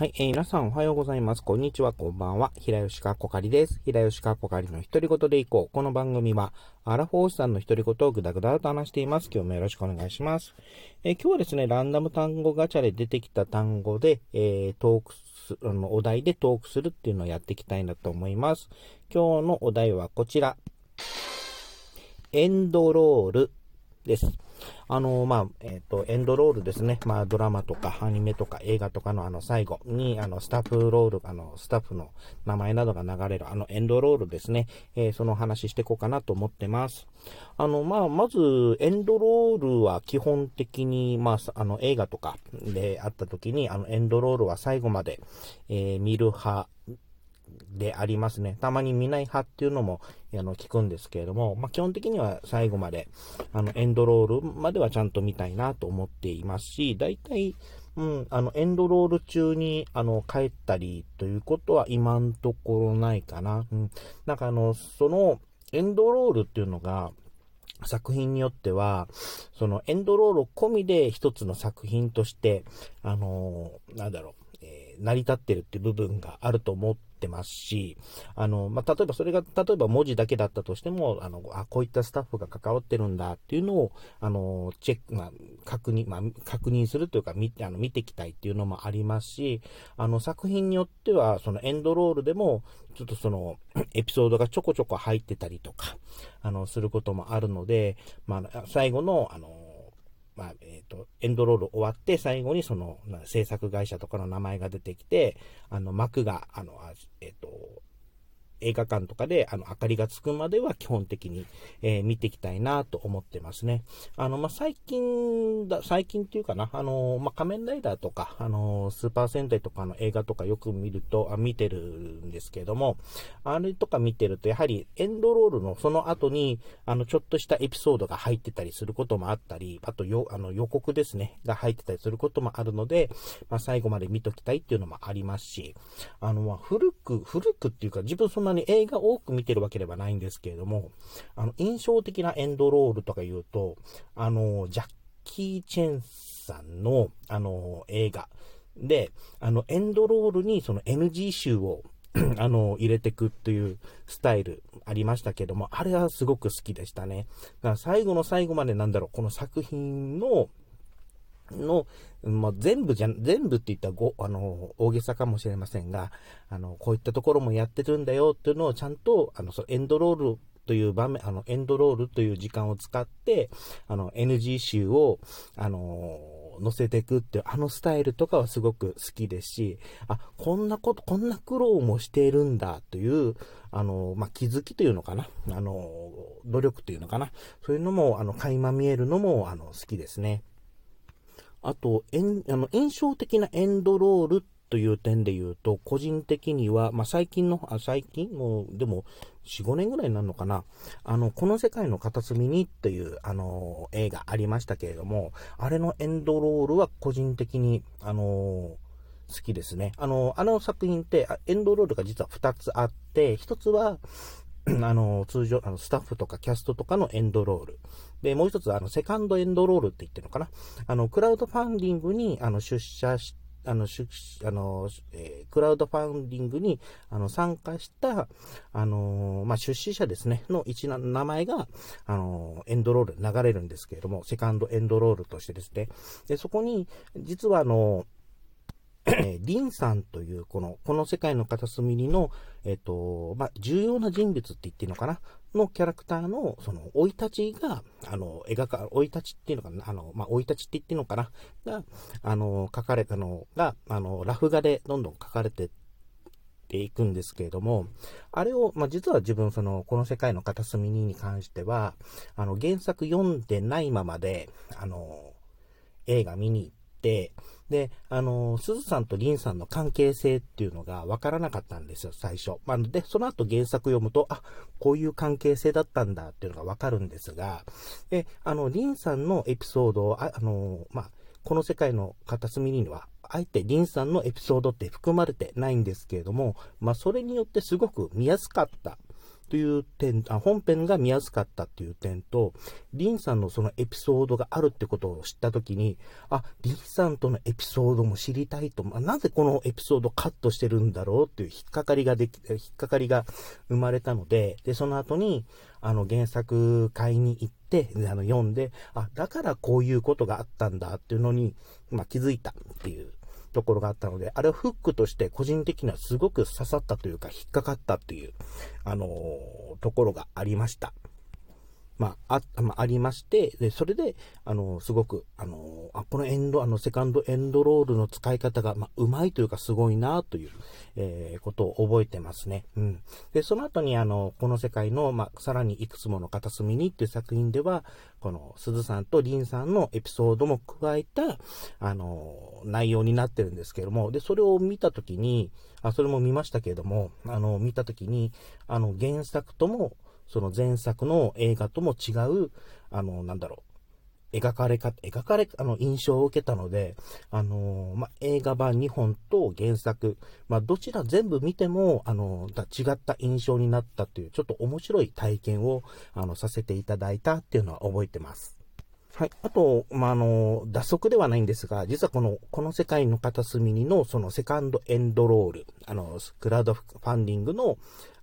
はい、えー、皆さんおはようございます。こんにちは、こんばんは。平吉川こかりです。平吉川こかりの独り言でいこう。この番組は、アラフォーさんの独り言をぐだぐだと話しています。今日もよろしくお願いします。えー、今日はですね、ランダム単語ガチャで出てきた単語で、えー、トークす、あの、お題でトークするっていうのをやっていきたいなと思います。今日のお題はこちら。エンドロールです。あの、まあ、えっ、ー、と、エンドロールですね。まあ、ドラマとかアニメとか映画とかのあの最後に、あの、スタッフロール、あの、スタッフの名前などが流れるあのエンドロールですね。えー、その話していこうかなと思ってます。あの、まあ、まず、エンドロールは基本的に、まあ、あの、映画とかであった時に、あの、エンドロールは最後まで、えー、見る派でありますね。たまに見ない派っていうのも、あの、聞くんですけれども、まあ、基本的には最後まで、あの、エンドロールまではちゃんと見たいなと思っていますし、大体、うん、あの、エンドロール中に、あの、帰ったりということは今んところないかな。うん。なんかあの、その、エンドロールっていうのが、作品によっては、そのエンドロール込みで一つの作品として、あのなんだろう、えー、成り立ってるっていう部分があると思ってますし、あの、まあ、例えばそれが、例えば文字だけだったとしても、あの、あ、こういったスタッフが関わってるんだっていうのを、あの、チェック、まあ、確認、まあ、確認するというか、見て、あの、見ていきたいっていうのもありますし、あの、作品によっては、そのエンドロールでも、ちょっとその、エピソードがちょこちょこ入ってたりとか、あの、することもあるので、まあ、最後の、あの、まあ、えっ、ー、と、エンドロール終わって、最後にその、制作会社とかの名前が出てきて、あの、幕が、あの、えっ、ー、と、映画館とかで、あの、明かりがつくまでは基本的に、えー、見ていきたいなと思ってますね。あの、まあ、最近だ、最近っていうかな、あの、まあ、仮面ライダーとか、あの、スーパー戦隊とかの映画とかよく見ると、あ見てるんですけども、あれとか見てると、やはりエンドロールのその後に、あの、ちょっとしたエピソードが入ってたりすることもあったり、あとよ、あの、予告ですね、が入ってたりすることもあるので、まあ、最後まで見ときたいっていうのもありますし、あの、ま、古く、古くっていうか、自分そんなに映画多く見てるわけではないんですけれども、あの、印象的なエンドロールとか言うと、あの、ジャッキー・チェンさんの、あの、映画で、あの、エンドロールにその NG 集を あの、入れてくっていうスタイルありましたけども、あれはすごく好きでしたね。だから最後の最後までなんだろう、この作品の、の、まあ、全部じゃ、全部って言ったらご、あの、大げさかもしれませんが、あの、こういったところもやってるんだよっていうのをちゃんと、あの、そエンドロールという場面、あの、エンドロールという時間を使って、あの、NG 集を、あの載せていくっていう、あのスタイルとかはすごく好きですし、あ、こんなこと、こんな苦労もしているんだという、あの、まあ、気づきというのかな、あの、努力というのかな、そういうのも、あの、垣間見えるのも、あの、好きですね。あと、あの印象的なエンドロールという点で言うと、個人的には、まあ、最近の、あ最近？もう、でも、4、5年ぐらいになるのかな？あの、この世界の片隅にっていう、あの、映画ありましたけれども、あれのエンドロールは個人的に、あの、好きですね。あの、あの作品って、エンドロールが実は2つあって、1つは、あの、通常、あの、スタッフとかキャストとかのエンドロール。で、もう一つ、あの、セカンドエンドロールって言ってるのかな。あの、クラウドファンディングに、あの、出社し、あの、出、あの、えー、クラウドファンディングに、あの、参加した、あの、まあ、出資者ですね、の一な名前が、あの、エンドロール流れるんですけれども、セカンドエンドロールとしてですね。で、そこに、実はあの、えー、リンさんという、この、この世界の片隅にの、えっ、ー、と、まあ、重要な人物って言っていいのかな？のキャラクターの、その、生い立ちが、あの、描か、生い立ちっていうのかな？あの、まあ、生い立ちって言っていいのかな？が、あの、書かれたのが、あの、ラフ画でどんどん書かれてていくんですけれども、あれを、まあ、実は自分、その、この世界の片隅にに関しては、あの、原作読んでないままで、あの、映画見に行って、で、あの、鈴さんとリンさんの関係性っていうのが分からなかったんですよ、最初。まあ、で、その後原作読むと、あ、こういう関係性だったんだっていうのが分かるんですが、で、あの、リンさんのエピソードを、ああの、まあ、この世界の片隅には、あえてリンさんのエピソードって含まれてないんですけれども、まあ、それによってすごく見やすかったという点、あ本編が見やすかったっていう点と、リンさんのそのエピソードがあるってことを知ったときに、あ、リンさんとのエピソードも知りたいと、まあ、なぜこのエピソードカットしてるんだろうっていう引っかかりができ、引っかかりが生まれたので、で、その後に、あの、原作買いに行って、あの、読んで、あ、だからこういうことがあったんだっていうのに、まあ、気づいたっていうところがあったので、あれはフックとして個人的にはすごく刺さったというか、引っかかったという、あのー、ところがありました。まあ、あ、まあ、ありまして、で、それで、あの、すごく、あの、あ、このエンド、あの、セカンドエンドロールの使い方が、まあ、うまいというか、すごいな、という、えー、ことを覚えてますね。うん。で、その後に、あの、この世界の、まあ、さらにいくつもの片隅にっていう作品では、この、鈴さんとリンさんのエピソードも加えた、あの、内容になってるんですけども、で、それを見たときに、あ、それも見ましたけれども、あの、見たときに、あの、原作とも、その前作の映画とも違う、あの、なんだろう、描かれ方、描かれ、あの、印象を受けたので、あのま映画版2本と原作、まどちら全部見ても、あの違った印象になったという、ちょっと面白い体験を、あの、させていただいたっていうのは覚えてます。はい。あと、まあ、あの、脱足ではないんですが、実はこの、この世界の片隅にの、そのセカンドエンドロール、あの、クラウドファンディングの、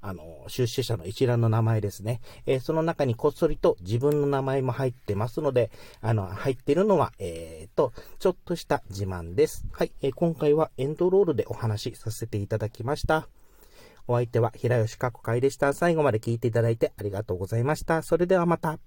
あの、出資者の一覧の名前ですね。えー、その中にこっそりと自分の名前も入ってますので、あの、入ってるのは、えー、と、ちょっとした自慢です。はい。えー、今回はエンドロールでお話しさせていただきました。お相手は平吉かこ会でした。最後まで聞いていただいてありがとうございました。それではまた。